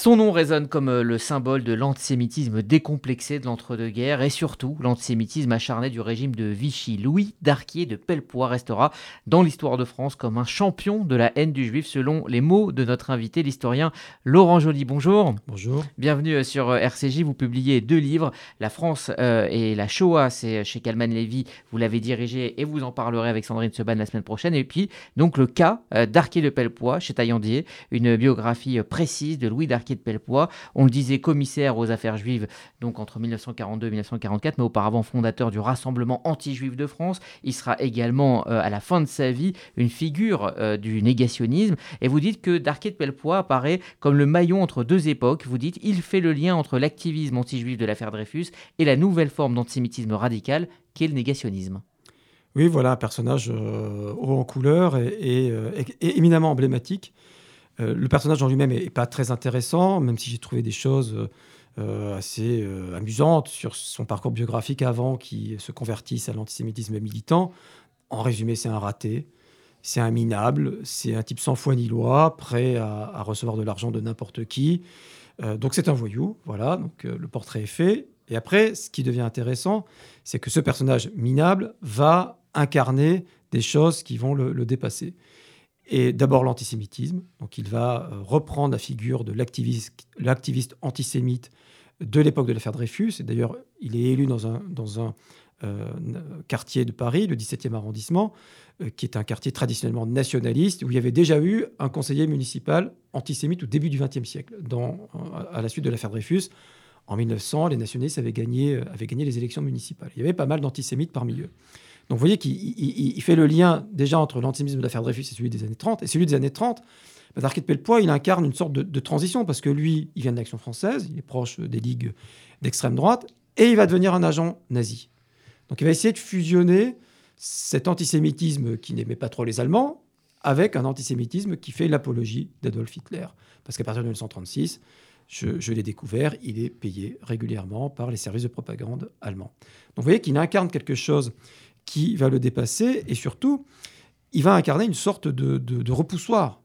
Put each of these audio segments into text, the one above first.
Son nom résonne comme euh, le symbole de l'antisémitisme décomplexé de l'entre-deux-guerres et surtout l'antisémitisme acharné du régime de Vichy. Louis Darquier de Pellepoix restera dans l'histoire de France comme un champion de la haine du juif selon les mots de notre invité, l'historien Laurent Joly. Bonjour. Bonjour. Bienvenue euh, sur euh, RCJ. Vous publiez deux livres, La France et la Shoah, c'est chez Kalman Levy. Vous l'avez dirigé et vous en parlerez avec Sandrine Seban la semaine prochaine. Et puis donc le cas Darquier de Pellepoix chez Taillandier, une biographie précise de Louis Darquier de Pellepoix. On le disait commissaire aux affaires juives donc entre 1942 et 1944, mais auparavant fondateur du Rassemblement anti-juif de France. Il sera également euh, à la fin de sa vie une figure euh, du négationnisme. Et vous dites que Darquet de Pellepoix apparaît comme le maillon entre deux époques. Vous dites il fait le lien entre l'activisme anti-juif de l'affaire Dreyfus et la nouvelle forme d'antisémitisme radical qu'est le négationnisme. Oui, voilà un personnage euh, haut en couleur et éminemment emblématique euh, le personnage en lui-même n'est pas très intéressant, même si j'ai trouvé des choses euh, assez euh, amusantes sur son parcours biographique avant qu'il se convertisse à l'antisémitisme militant. En résumé, c'est un raté, c'est un minable, c'est un type sans foi ni loi, prêt à, recevoir de l'argent de n'importe qui. donc c'est un voyou, voilà, donc le portrait est fait. Et après, ce qui devient intéressant, c'est que ce personnage minable va incarner des choses qui vont le dépasser et d'abord l'antisémitisme. Donc il va euh, reprendre la figure de l'activiste antisémite de l'époque de l'affaire Dreyfus. Et d'ailleurs, il est élu dans un, euh, quartier de Paris, le 17e arrondissement, euh, qui est un quartier traditionnellement nationaliste, où il y avait déjà eu un conseiller municipal antisémite au début du XXe siècle, dans, à la suite de l'affaire Dreyfus. En 1900, les nationalistes avaient gagné les élections municipales. Il y avait pas mal d'antisémites parmi eux. Donc vous voyez qu'il fait le lien déjà entre l'antisémitisme de l'affaire Dreyfus et celui des années 30. Et celui des années 30, bah, Darquet Pellepoix, il incarne une sorte de, transition parce que lui, il vient de l'Action française, il est proche des ligues d'extrême droite, et il va devenir un agent nazi. Donc il va essayer de fusionner cet antisémitisme qui n'aimait pas trop les Allemands avec un antisémitisme qui fait l'apologie d'Adolf Hitler. Parce qu'à partir de 1936, je, je l'ai découvert, il est payé régulièrement par les services de propagande allemands. Donc vous voyez qu'il incarne quelque chose qui va le dépasser et surtout, il va incarner une sorte de, repoussoir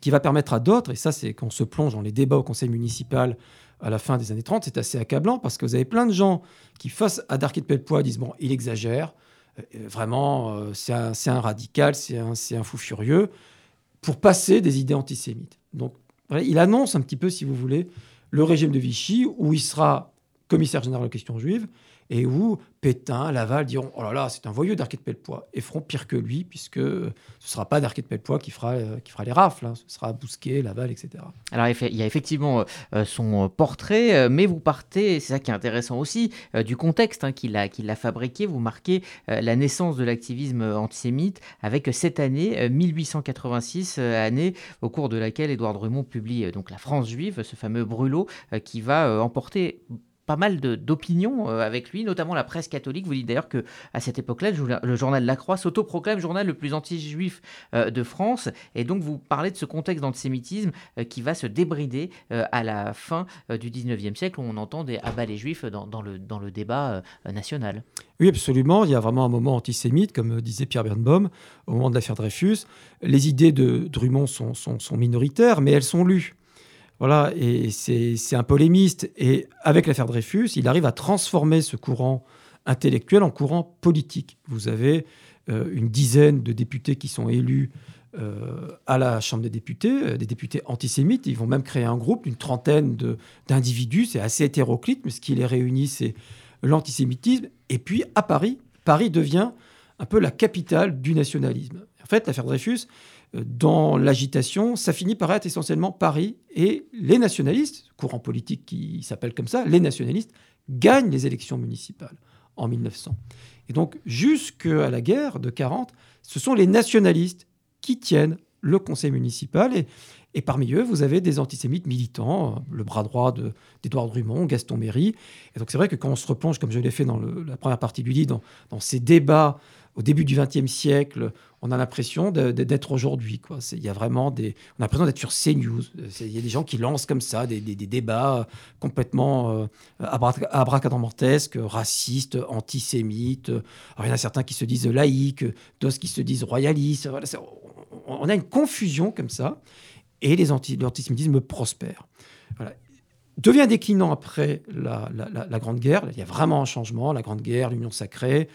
qui va permettre à d'autres, et ça c'est quand on se plonge dans les débats au conseil municipal à la fin des années 30, c'est assez accablant parce que vous avez plein de gens qui, face à Darky de Pellepoix, disent Bon, il exagère, euh, vraiment, euh, c'est un, radical, c'est un, fou furieux, pour passer des idées antisémites. Donc, il annonce un petit peu, si vous voulez, le régime de Vichy, où il sera commissaire général aux questions juives, et où Pétain, Laval diront Oh là là, c'est un voyou d'Arquet de Pellepoix, et feront pire que lui, puisque ce ne sera pas d'Arquet de Pellepoix qui fera, euh, qui fera les rafles, hein. ce sera Bousquet, Laval, etc. Alors il y a effectivement euh, euh, son portrait, mais vous partez, c'est ça qui est intéressant aussi, du contexte hein, qu'il a, fabriqué. Vous marquez la naissance de l'activisme antisémite avec cette année, 1886, année au cours de laquelle Édouard Drummond publie donc La France juive, ce fameux brûlot qui va emporter pas mal d'opinions euh, avec lui, notamment la presse catholique. Vous dites d'ailleurs que à cette époque-là, le journal La Croix s'autoproclame journal le plus anti-juif euh, de France. Et donc, vous parlez de ce contexte d'antisémitisme euh, qui va se débrider à la fin du 19e siècle, où on entend des abats les juifs dans, le, dans le débat national. Oui, absolument. Il y a vraiment un moment antisémite, comme disait Pierre Bernbaum, au moment de l'affaire Dreyfus. Les idées de Drummond sont, sont minoritaires, mais elles sont lues. Voilà, et c'est un polémiste. Et avec l'affaire Dreyfus, il arrive à transformer ce courant intellectuel en courant politique. Vous avez euh, une dizaine de députés qui sont élus euh, à la Chambre des députés, euh, des députés antisémites. Ils vont même créer un groupe d'une trentaine d'individus. C'est assez hétéroclite, mais ce qui les réunit, c'est l'antisémitisme. Et puis, à Paris, Paris devient un peu la capitale du nationalisme. En fait, l'affaire Dreyfus, dans l'agitation, ça finit par être essentiellement Paris et les nationalistes, courant politique qui s'appelle comme ça, les nationalistes, gagnent les élections municipales en 1900. Et donc, jusqu'à la guerre de 40, ce sont les nationalistes qui tiennent le conseil municipal. Et, parmi eux, vous avez des antisémites militants, le bras droit d'Édouard Drummond, Gaston Méry. Et donc, c'est vrai que quand on se replonge, comme je l'ai fait dans la première partie du livre, dans ces débats au début du XXe siècle, on a l'impression d'être aujourd'hui. Il y a vraiment des, on a l'impression d'être sur CNews. Il y a des gens qui lancent comme ça des, débats complètement euh, abracadabrantesques, racistes, antisémites. Il y en a certains qui se disent laïcs, d'autres qui se disent royalistes. on a une confusion comme ça, et l'antisémitisme prospère. devient déclinant après la, Grande Guerre. Il y a vraiment un changement, la Grande Guerre, l'Union sacrée,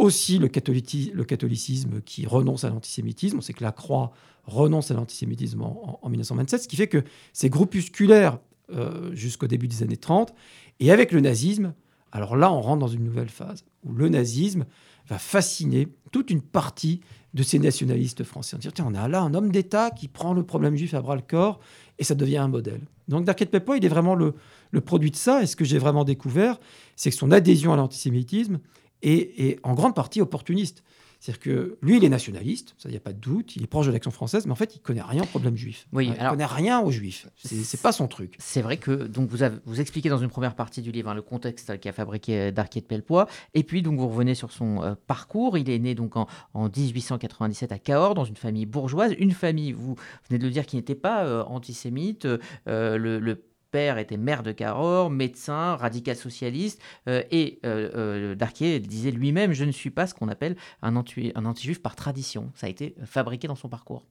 aussi le, catholicisme qui renonce à l'antisémitisme. On sait que la Croix renonce à l'antisémitisme en, 1927, ce qui fait que c'est groupusculaire euh, jusqu'au début des années 30. Et avec le nazisme, alors là, on rentre dans une nouvelle phase où le nazisme va fasciner toute une partie de ces nationalistes français. On dit, tiens, on a là un homme d'État qui prend le problème juif à bras le corps et ça devient un modèle. Donc Darket Pepoy, il est vraiment le, produit de ça. Et ce que j'ai vraiment découvert, c'est que son adhésion à l'antisémitisme est, en grande partie opportuniste. C'est-à-dire que lui, il est nationaliste, ça, il n'y a pas de doute, il est proche de l'action française, mais en fait, il connaît rien au problème juif. Oui, il ne connaît rien aux juifs. C'est pas son truc. C'est vrai que donc vous, avez, vous expliquez dans une première partie du livre hein, le contexte qui a fabriqué euh, Darquier de Pellepoix, et puis donc vous revenez sur son euh, parcours. Il est né donc en, 1897 à Cahors, dans une famille bourgeoise, une famille, vous venez de le dire, qui n'était pas euh, antisémite. le, le père était maire de Cahors, médecin, radical socialiste, euh, et euh, euh, Darquier disait lui-même Je ne suis pas ce qu'on appelle un, anti, un anti-juif par tradition. Ça a été fabriqué dans son parcours.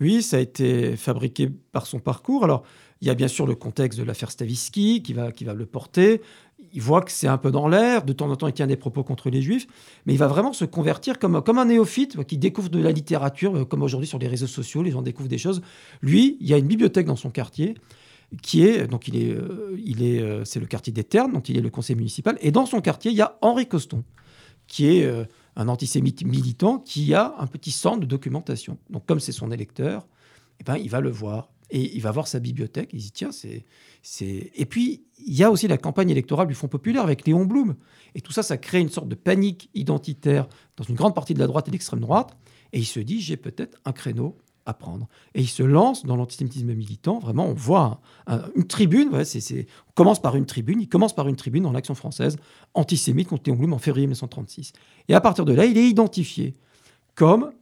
Oui, ça a été fabriqué par son parcours. Alors, il y a bien sûr le contexte de l'affaire Stavisky qui va, qui va le porter. Il voit que c'est un peu dans l'air. De temps en temps, il tient des propos contre les juifs. Mais il va vraiment se convertir comme, comme un néophyte qui découvre de la littérature, comme aujourd'hui sur les réseaux sociaux, les gens découvrent des choses. Lui, il y a une bibliothèque dans son quartier qui est, donc il est, euh, il est, euh, c'est le quartier des Ternes, dont il est le conseil municipal. Et dans son quartier, il y a Henri Coston, qui est euh, un antisémite militant, qui a un petit centre de documentation. Donc comme c'est son électeur, eh ben, il va le voir. Et il va voir sa bibliothèque, il dit tiens, c'est. Et puis, il y a aussi la campagne électorale du Front Populaire avec Léon Blum. Et tout ça, ça crée une sorte de panique identitaire dans une grande partie de la droite et de l'extrême droite. Et il se dit, j'ai peut-être un créneau apprendre. Et il se lance dans l'antisémitisme militant. Vraiment, on voit une tribune. on commence par une tribune. Il commence par une tribune dans l'Action française antisémite contre Léon Blum en février 1936. Et à partir de là, il est identifié comme,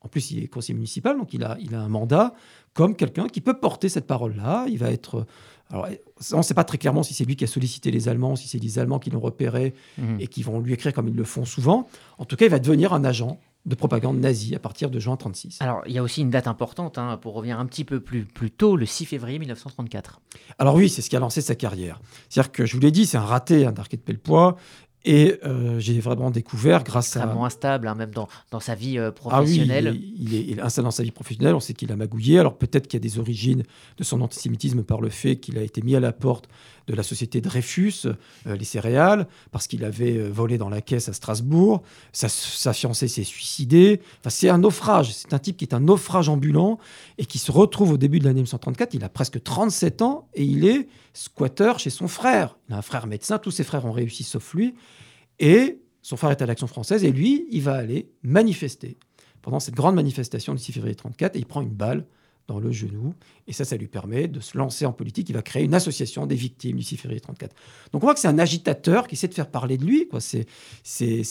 en plus, il est conseiller municipal, donc il a, il a un mandat comme quelqu'un qui peut porter cette parole-là. Il va être. Alors, on ne sait pas très clairement si c'est lui qui a sollicité les Allemands, si c'est les Allemands qui l'ont repéré mmh. et qui vont lui écrire comme ils le font souvent. En tout cas, il va devenir un agent de propagande nazie à partir de juin 36. Alors, il y a aussi une date importante, hein, pour revenir un petit peu plus, plus tôt, le 6 février 1934. Alors oui, c'est ce qui a lancé sa carrière. C'est-à-dire que, je vous l'ai dit, c'est un raté hein, d'Arquet de Pellepoix, et euh, j'ai vraiment découvert grâce à... Extrêmement instable, hein, même dans, dans, sa vie professionnelle. Ah oui, il est, il, est, instable dans sa vie professionnelle. On sait qu'il a magouillé. Alors peut-être qu'il y a des origines de son antisémitisme par le fait qu'il a été mis à la porte de la société Dreyfus, euh, les céréales, parce qu'il avait euh, volé dans la caisse à Strasbourg. Sa, sa fiancée s'est suicidée. Enfin, c'est un naufrage. C'est un type qui est un naufrage ambulant et qui se retrouve au début de l'année 1934. Il a presque 37 ans et il est squatteur chez son frère. Il a un frère médecin. Tous ses frères ont réussi sauf lui. Et son frère est à l'Action française et lui, il va aller manifester pendant cette grande manifestation du 6 février 1934 et il prend une balle dans le genou. Et ça, ça lui permet de se lancer en politique. Il va créer une association des victimes du 6 février 34. Donc on voit que c'est un agitateur qui essaie de faire parler de lui. C'est,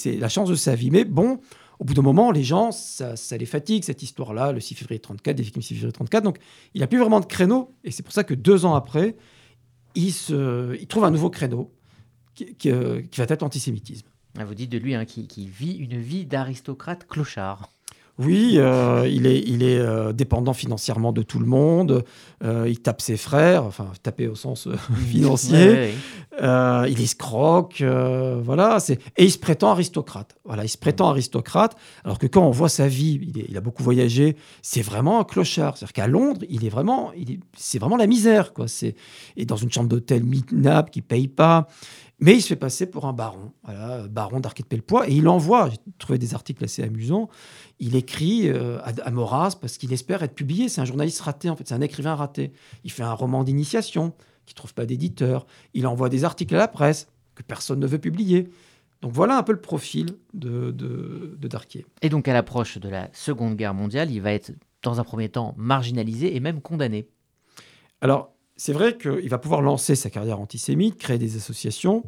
la chance de sa vie. Mais bon, au bout d'un moment, les gens, ça, les fatigue, cette histoire-là, le 6 février 34, des victimes du 6 février 34. Donc il n'a plus vraiment de créneau. Et c'est pour ça que deux ans après, il, trouve un nouveau créneau qui, euh, va être l'antisémitisme. Ah, vous dites de lui hein, qui vit une vie d'aristocrate clochard. Oui, euh, il est, il est euh, dépendant financièrement de tout le monde. Euh, il tape ses frères, enfin taper au sens financier. il escroque, voilà. Et il se prétend aristocrate. Voilà, il se prétend aristocrate. Alors que quand on voit sa vie, il, a beaucoup voyagé. C'est vraiment un clochard. C'est-à-dire qu'à Londres, il est vraiment, c'est vraiment la misère, quoi. C'est et dans une chambre d'hôtel minable qui paye pas. Mais il se fait passer pour un baron, voilà, baron d'Arquet de Pellepoix, et il envoie, j'ai trouvé des articles assez amusants, il écrit euh, à, Maurras parce qu'il espère être publié. C'est un journaliste raté, en fait, c'est un écrivain raté. Il fait un roman d'initiation qui ne trouve pas d'éditeur. Il envoie des articles à la presse que personne ne veut publier. Donc voilà un peu le profil de, de, de Darquier. Et donc à l'approche de la Seconde Guerre mondiale, il va être dans un premier temps marginalisé et même condamné. Alors c'est vrai qu'il va pouvoir lancer sa carrière antisémite, créer des associations,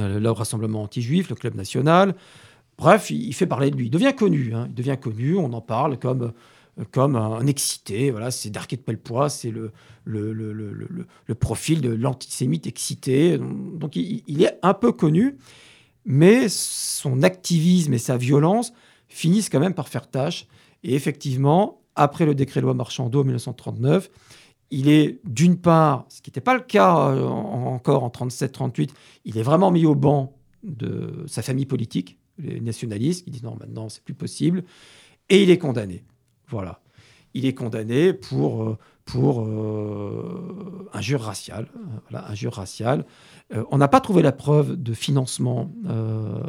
euh, le Rassemblement anti-juif, le Club national. Bref, il, fait parler de lui. Il devient connu. Hein. Il devient connu. On en parle comme, euh, comme un excité. Voilà, c'est Darquet de Pellepoix, c'est le, le, le, le, profil de l'antisémite excité. Donc il, est un peu connu, mais son activisme et sa violence finissent quand même par faire tâche. Et effectivement, après le décret loi Marchandeau en 1939, il est d'une part, ce qui n'était pas le cas encore en 37-38, il est vraiment mis au banc de sa famille politique, les nationalistes, qui disent non, maintenant c'est plus possible, et il est condamné. Voilà. Il est condamné pour, pour euh, injure raciale. Voilà, injure raciale. Euh, on n'a pas trouvé la preuve de financement. Euh,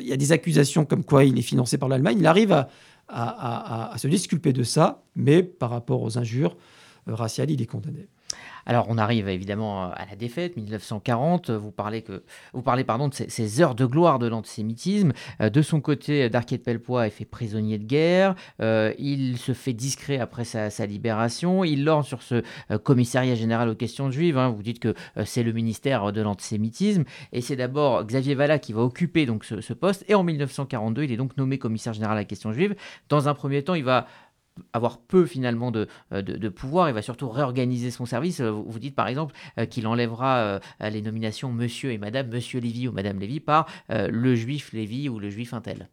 il y a des accusations comme quoi il est financé par l'Allemagne. Il arrive à, se disculper de ça, mais par rapport aux injures raciales, il est condamné. Alors on arrive évidemment à la défaite, 1940, vous parlez, que, vous parlez pardon, de ces, heures de gloire de l'antisémitisme. Euh, de son côté, Darquier de Pellepoix est fait prisonnier de guerre, euh, il se fait discret après sa, libération, il lorne sur ce euh, commissariat général aux questions juives, hein. vous dites que c'est le ministère de l'antisémitisme, et c'est d'abord Xavier Vallat qui va occuper donc ce, ce, poste, et en 1942, il est donc nommé commissaire général à la question juive. Dans un premier temps, il va avoir peu finalement de, euh, de, pouvoir, il va surtout réorganiser son service. Euh, vous, dites par exemple euh, qu'il enlèvera les nominations Monsieur et Madame, Monsieur Lévy ou Madame Lévy par le juif Lévy ou le juif Intel.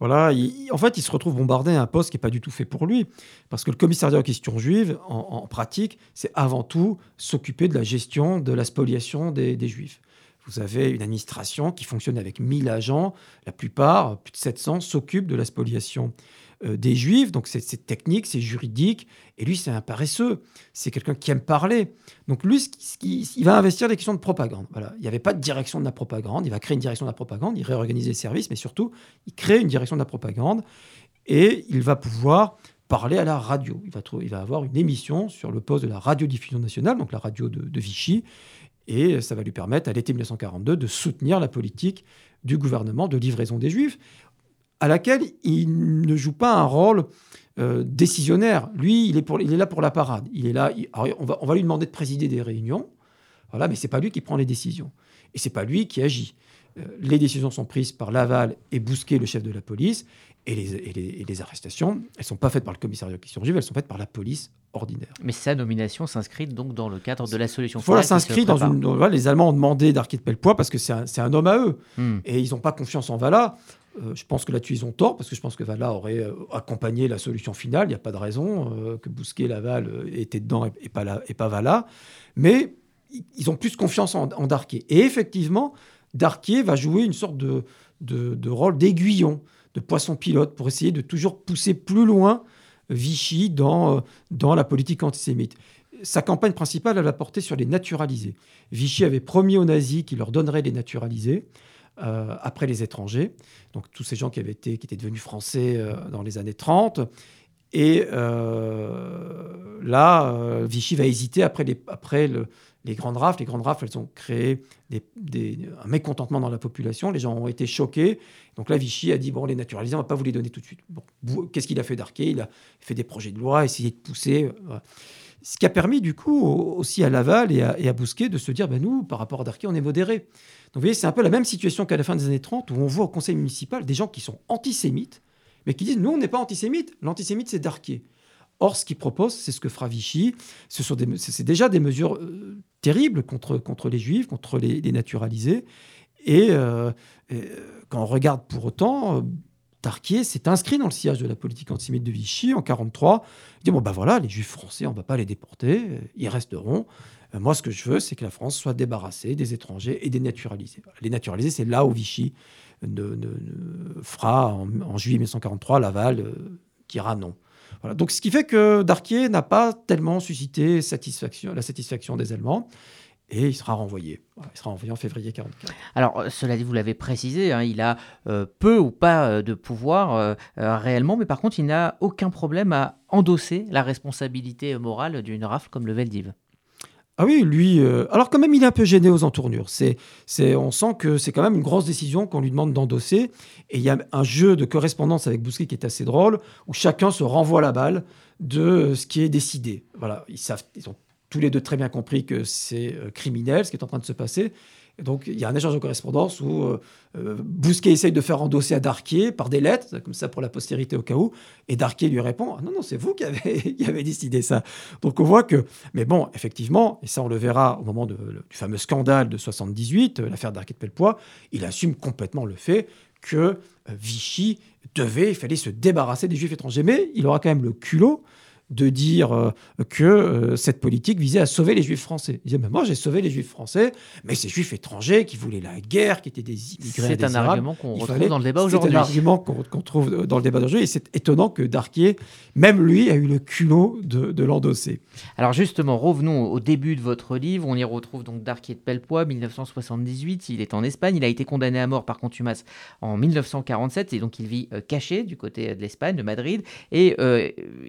Voilà, en fait, il se retrouve bombardé à un poste qui n'est pas du tout fait pour lui. Parce que le commissariat aux questions juives, en, pratique, c'est avant tout s'occuper de la gestion de la spoliation des, des juifs. Vous avez une administration qui fonctionne avec 1000 agents. La plupart, plus de 700, s'occupent de la spoliation des juifs. Donc c'est technique, c'est juridique. Et lui, c'est un paresseux. C'est quelqu'un qui aime parler. Donc lui, il va investir des questions de propagande. Voilà. Il n'y avait pas de direction de la propagande. Il va créer une direction de la propagande. Il réorganise les services, mais surtout, il crée une direction de la propagande. Et il va pouvoir parler à la radio. Il va, il va avoir une émission sur le poste de la radiodiffusion nationale, donc la radio de, de Vichy. Et ça va lui permettre, à l'été 1942, de soutenir la politique du gouvernement de livraison des Juifs à laquelle il ne joue pas un rôle euh, décisionnaire. Lui, il est, pour, il est là pour la parade. Il est là. on, va, on va lui demander de présider des réunions, voilà, mais c'est pas lui qui prend les décisions et c'est pas lui qui agit. Euh, les décisions sont prises par Laval et Bousquet, le chef de la police, et les, et les, arrestations, elles sont pas faites par le commissariat qui surgit, elles sont faites par la police ordinaire. Mais sa nomination s'inscrit donc dans le cadre de la solution. Voilà, s'inscrit dans une. Voilà, les Allemands ont demandé d'Arquet de Pellepoix parce que c'est un, un, homme à eux, hmm. et ils n'ont pas confiance en Vala. Euh, je pense que là-dessus, ils ont tort, parce que je pense que Vala aurait euh, accompagné la solution finale. Il n'y a pas de raison euh, que Bousquet, Laval étaient dedans et, pas, la, et pas Vala. Mais ils ont plus confiance en, Darquier. Et effectivement, Darquier va jouer une sorte de, de, rôle d'aiguillon, de poisson pilote, pour essayer de toujours pousser plus loin Vichy dans, dans la politique antisémite. Sa campagne principale, elle a porté sur les naturalisés. Vichy avait promis aux nazis qu'il leur donnerait les naturalisés. Euh, après les étrangers, donc tous ces gens qui, avaient été, qui étaient devenus français euh, dans les années 30. Et euh, là, Vichy va hésiter après, les, après le, les grandes rafles. Les grandes rafles, elles ont créé des, un mécontentement dans la population. Les gens ont été choqués. Donc là, Vichy a dit bon, les naturalisés, on ne va pas vous les donner tout de suite. Qu'est-ce qu'il a fait d'Arquet? Il a fait des projets de loi, essayé de pousser. Ce qui a permis, du coup, aussi à Laval et à, Bousquet de se dire ben, nous, par rapport à Darquet, on est modérés. Donc vous voyez, c'est un peu la même situation qu'à la fin des années 30, où on voit au conseil municipal des gens qui sont antisémites, mais qui disent nous, on n'est pas antisémites, l'antisémite, c'est Darquier. Or, ce qu'il propose, c'est ce que fera Vichy. Ce sont c'est déjà des mesures euh, terribles contre, contre les juifs, contre les, naturalisés. Et, euh, euh, quand on regarde pour autant, Darquier s'est inscrit dans le sillage de la politique antisémite de Vichy en 1943. Il dit bon, ben voilà, les juifs français, on ne va pas les déporter, ils resteront. Euh, moi, ce que je veux, c'est que la France soit débarrassée des étrangers et des naturalisés. Les naturalisés, c'est là où Vichy ne, fera en, juillet 1943 l'aval euh, qui ira non. Voilà. Donc, ce qui fait que Darquier n'a pas tellement suscité la satisfaction des Allemands et il sera renvoyé. Il sera renvoyé en février 1944. Alors, euh, cela dit, vous l'avez précisé, hein, il a peu ou pas de pouvoir réellement, mais par contre, il n'a aucun problème à endosser la responsabilité morale d'une rafle comme le Veldiv. Ah oui, lui. Euh, alors quand même, il est un peu gêné aux entournures. C'est, c'est, on sent que c'est quand même une grosse décision qu'on lui demande d'endosser. Et il y a un jeu de correspondance avec Bousquet qui est assez drôle, où chacun se renvoie la balle de ce qui est décidé. Voilà, ils savent, ils ont tous les deux très bien compris que c'est euh, criminel ce qui est en train de se passer donc il y a un échange de correspondance où euh, euh, Bousquet essaye de faire endosser à Darquier par des lettres, comme ça pour la postérité au cas où, et Darquier lui répond ah Non, non, c'est vous qui avez, décidé ça. Donc on voit que, mais bon, effectivement, et ça on le verra au moment du fameux scandale de 78, euh, l'affaire Darquier de Pellepoix, il assume complètement le fait que Vichy devait, il fallait se débarrasser des juifs étrangers. Mais il aura quand même le culot de dire euh, que euh, cette politique visait à sauver les juifs français. Il disait, mais moi j'ai sauvé les juifs français, mais ces juifs étrangers qui voulaient la guerre, qui étaient des immigrés C'est un argument qu'on retrouve dans le débat aujourd'hui. C'est un argument qu'on trouve dans le débat d'aujourd'hui, et c'est étonnant que Darquier, même lui, a eu le culot de, de l'endosser. Alors justement, revenons au début de votre livre, on y retrouve donc Darquier de Pellepoix, 1978, il est en Espagne, il a été condamné à mort par contumace en 1947, et donc il vit euh, caché du côté de l'Espagne, de Madrid, et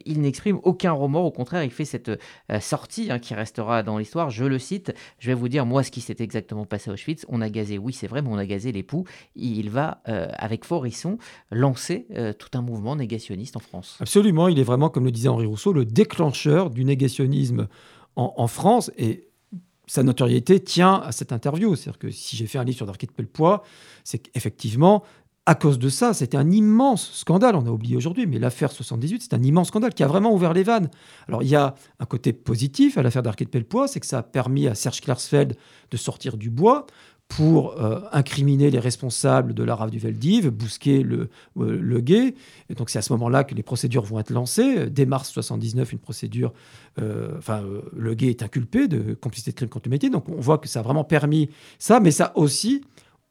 il n'exprime aucun remords. Au contraire, il fait cette euh, sortie hein, qui restera dans l'histoire. Je le cite. Je vais vous dire, moi, ce qui s'est exactement passé à Auschwitz. On a gazé, oui, c'est vrai, mais on a gazé l'époux. Il va, euh, avec Forisson, lancer euh, tout un mouvement négationniste en France. Absolument. Il est vraiment, comme le disait Henri Rousseau, le déclencheur du négationnisme en, France. Et sa notoriété tient à cette interview. C'est-à-dire que si j'ai fait un livre sur Darky de Pellepoix, c'est qu'effectivement, à cause de ça, c'était un immense scandale. On a oublié aujourd'hui, mais l'affaire 78, c'est un immense scandale qui a vraiment ouvert les vannes. Alors, il y a un côté positif à l'affaire d'Arcade Pellepoix, c'est que ça a permis à Serge Klarsfeld de sortir du bois pour euh, incriminer les responsables de la rave du Veldiv, bousquer le, euh, le gay. Et donc, c'est à ce moment-là que les procédures vont être lancées. Dès mars 79, une procédure. Euh, enfin, le gay est inculpé de complicité de crime contre l'humanité. Donc, on voit que ça a vraiment permis ça, mais ça a aussi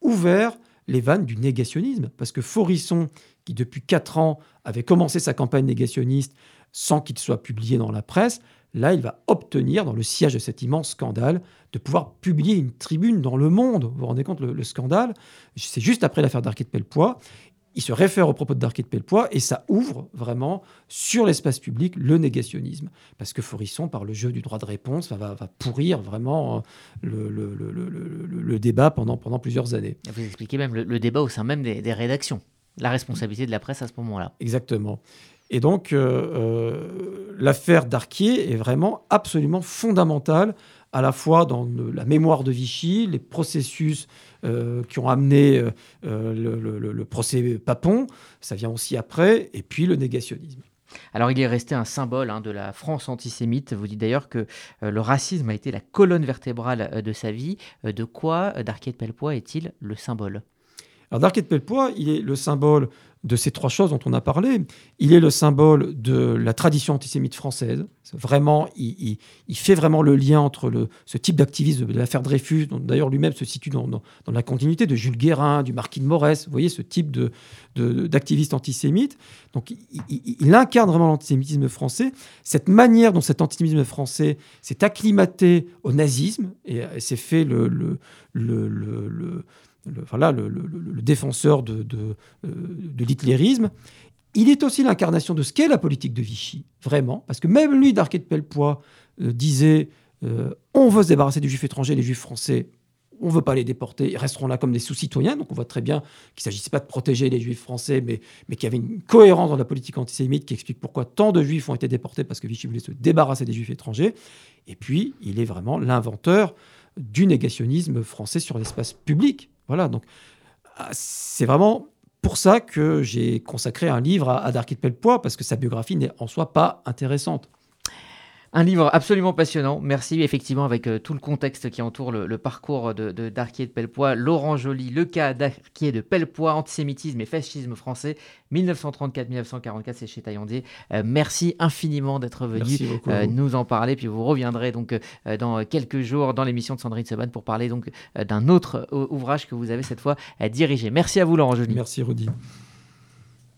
ouvert les vannes du négationnisme. Parce que Forisson, qui depuis quatre ans avait commencé sa campagne négationniste sans qu'il soit publié dans la presse, là, il va obtenir, dans le siège de cet immense scandale, de pouvoir publier une tribune dans Le Monde. Vous vous rendez compte, le, scandale, c'est juste après l'affaire d'Arquet de Pellepoix il se réfère au propos de Darquet de Pellepoix et ça ouvre vraiment sur l'espace public le négationnisme. Parce que Forisson, par le jeu du droit de réponse, va, pourrir vraiment euh, le, débat pendant, pendant plusieurs années. Vous expliquez même le, débat au sein même des, rédactions, la responsabilité de la presse à ce moment-là. Exactement. Et donc, euh, euh, l'affaire Darquier est vraiment absolument fondamentale à la fois dans la mémoire de Vichy, les processus euh, qui ont amené euh, euh, le, procès Papon, ça vient aussi après, et puis le négationnisme. Alors il est resté un symbole hein, de la France antisémite. Vous dites d'ailleurs que le racisme a été la colonne vertébrale de sa vie. de quoi Darquet de est-il le symbole? Alors Darquet de Pellepoix, il est le symbole de ces trois choses dont on a parlé. Il est le symbole de la tradition antisémite française. Vraiment, il, fait vraiment le lien entre ce type d'activisme de l'affaire Dreyfus, dont d'ailleurs lui-même se situe dans, la continuité de Jules Guérin, du marquis de Morès. Vous voyez ce type d'activiste antisémite. Donc, il, incarne vraiment l'antisémitisme français. Cette manière dont cet antisémitisme français s'est acclimaté au nazisme et, s'est fait le le, le, défenseur de, de, euh, de l'hitlérisme, il est aussi l'incarnation de ce qu'est la politique de Vichy, vraiment, parce que même lui, d'Arquet de Pellepoix, euh, disait euh, on veut se débarrasser des juifs étrangers, les juifs français, on ne veut pas les déporter, ils resteront là comme des sous-citoyens. Donc on voit très bien qu'il ne s'agissait pas de protéger les juifs français, mais, mais qu'il y avait une cohérence dans la politique antisémite qui explique pourquoi tant de juifs ont été déportés parce que Vichy voulait se débarrasser des juifs étrangers. Et puis, il est vraiment l'inventeur du négationnisme français sur l'espace public. Voilà, donc ah, c'est vraiment pour ça que j'ai consacré un livre à, à Darky de Pellepoix, parce que sa biographie n'est en soi pas intéressante. Un livre absolument passionnant. Merci effectivement avec euh, tout le contexte qui entoure le, parcours de, de Darquier de Pellepoix, Laurent Joly, le cas d'Arquier de Pellepoix, antisémitisme et fascisme français, 1934-1944, c'est chez Taillandier. Euh, merci infiniment d'être venu euh, nous en parler. Puis vous reviendrez donc dans quelques jours dans l'émission de Sandrine Seban pour parler donc d'un autre ouvrage que vous avez cette fois dirigé. Merci à vous Laurent Joly. Merci Rudy.